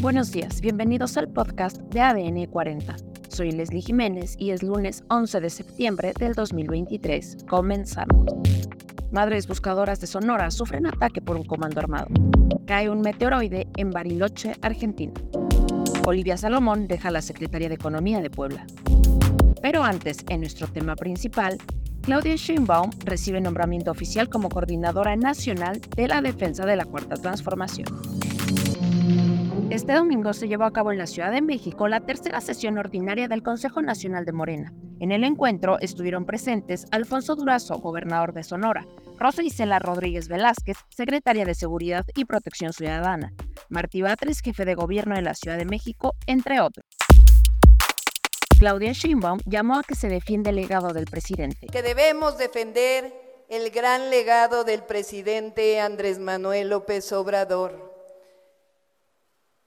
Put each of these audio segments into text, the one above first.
Buenos días, bienvenidos al podcast de ADN 40. Soy Leslie Jiménez y es lunes 11 de septiembre del 2023. Comenzamos. Madres buscadoras de Sonora sufren ataque por un comando armado. Cae un meteoroide en Bariloche, Argentina. Olivia Salomón deja la Secretaría de Economía de Puebla. Pero antes, en nuestro tema principal, Claudia Sheinbaum recibe nombramiento oficial como coordinadora nacional de la defensa de la Cuarta Transformación. Este domingo se llevó a cabo en la Ciudad de México la tercera sesión ordinaria del Consejo Nacional de Morena. En el encuentro estuvieron presentes Alfonso Durazo, gobernador de Sonora, Rosa Isela Rodríguez Velázquez, secretaria de Seguridad y Protección Ciudadana, Martí Batres, jefe de gobierno de la Ciudad de México, entre otros. Claudia Sheinbaum llamó a que se defienda el legado del presidente. Que debemos defender el gran legado del presidente Andrés Manuel López Obrador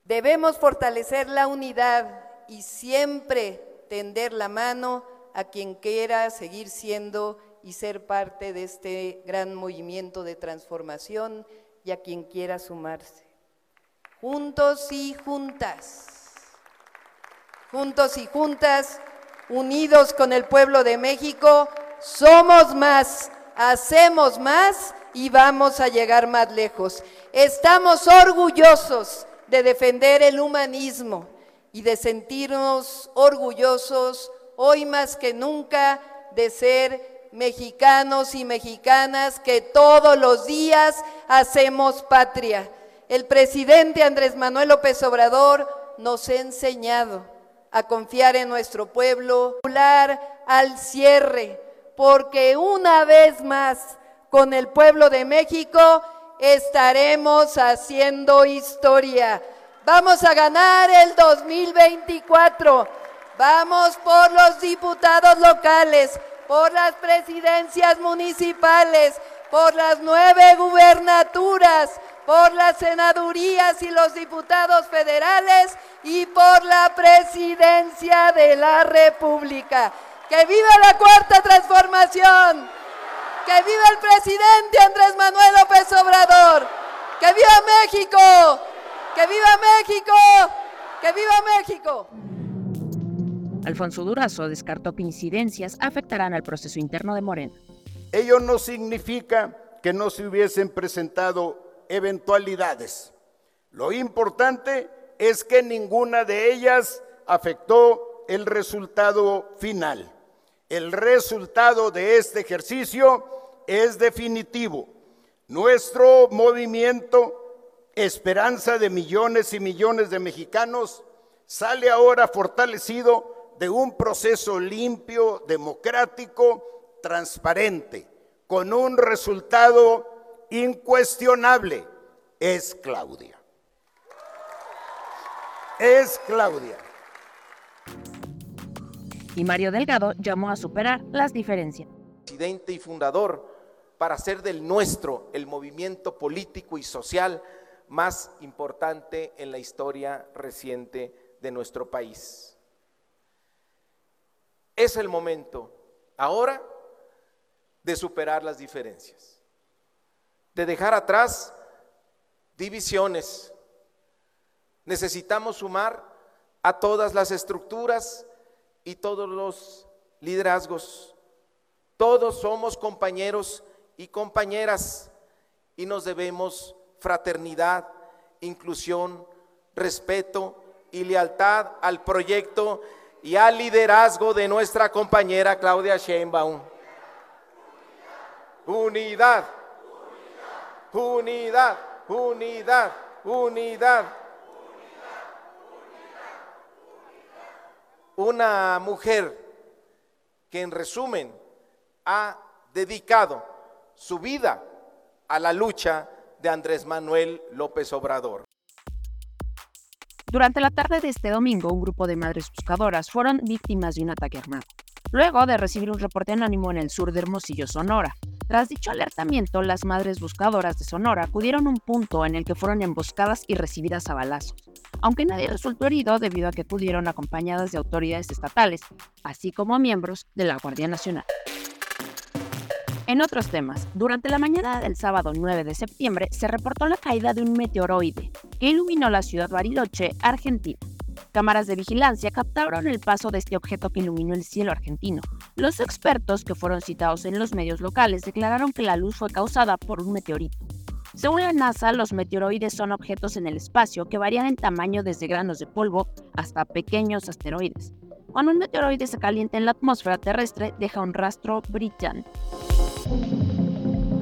Debemos fortalecer la unidad y siempre tender la mano a quien quiera seguir siendo y ser parte de este gran movimiento de transformación y a quien quiera sumarse. Juntos y juntas, juntos y juntas, unidos con el pueblo de México, somos más, hacemos más y vamos a llegar más lejos. Estamos orgullosos de defender el humanismo y de sentirnos orgullosos hoy más que nunca de ser mexicanos y mexicanas que todos los días hacemos patria. El presidente Andrés Manuel López Obrador nos ha enseñado a confiar en nuestro pueblo, al cierre, porque una vez más con el pueblo de México estaremos haciendo historia. Vamos a ganar el 2024. Vamos por los diputados locales, por las presidencias municipales, por las nueve gubernaturas, por las senadurías y los diputados federales y por la presidencia de la República. ¡Que viva la cuarta transformación! ¡Que viva el presidente Andrés Manuel López Obrador! ¡Que viva México! ¡Que viva México! ¡Que viva México! Alfonso Durazo descartó que incidencias afectarán al proceso interno de Morena. Ello no significa que no se hubiesen presentado eventualidades. Lo importante es que ninguna de ellas afectó el resultado final. El resultado de este ejercicio es definitivo. Nuestro movimiento esperanza de millones y millones de mexicanos, sale ahora fortalecido de un proceso limpio, democrático, transparente, con un resultado incuestionable. Es Claudia. Es Claudia. Y Mario Delgado llamó a superar las diferencias. Presidente y fundador para hacer del nuestro el movimiento político y social más importante en la historia reciente de nuestro país. Es el momento ahora de superar las diferencias, de dejar atrás divisiones. Necesitamos sumar a todas las estructuras y todos los liderazgos. Todos somos compañeros y compañeras y nos debemos fraternidad, inclusión, respeto y lealtad al proyecto y al liderazgo de nuestra compañera Claudia Sheinbaum. Unidad, unidad, unidad, unidad. Una mujer que en resumen ha dedicado su vida a la lucha de Andrés Manuel López Obrador. Durante la tarde de este domingo, un grupo de madres buscadoras fueron víctimas de un ataque armado, luego de recibir un reporte anónimo en el sur de Hermosillo, Sonora. Tras dicho alertamiento, las madres buscadoras de Sonora acudieron a un punto en el que fueron emboscadas y recibidas a balazos, aunque nadie resultó herido debido a que acudieron acompañadas de autoridades estatales, así como miembros de la Guardia Nacional. En otros temas, durante la mañana del sábado 9 de septiembre se reportó la caída de un meteoroide que iluminó la ciudad Bariloche, Argentina. Cámaras de vigilancia captaron el paso de este objeto que iluminó el cielo argentino. Los expertos que fueron citados en los medios locales declararon que la luz fue causada por un meteorito. Según la NASA, los meteoroides son objetos en el espacio que varían en tamaño desde granos de polvo hasta pequeños asteroides. Cuando un meteoroide se calienta en la atmósfera terrestre, deja un rastro brillante.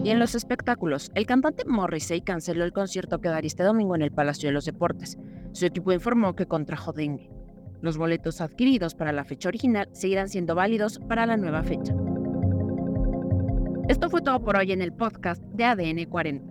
Y en los espectáculos, el cantante Morrissey canceló el concierto que daría este domingo en el Palacio de los Deportes. Su equipo informó que contrajo dengue. Los boletos adquiridos para la fecha original seguirán siendo válidos para la nueva fecha. Esto fue todo por hoy en el podcast de ADN 40.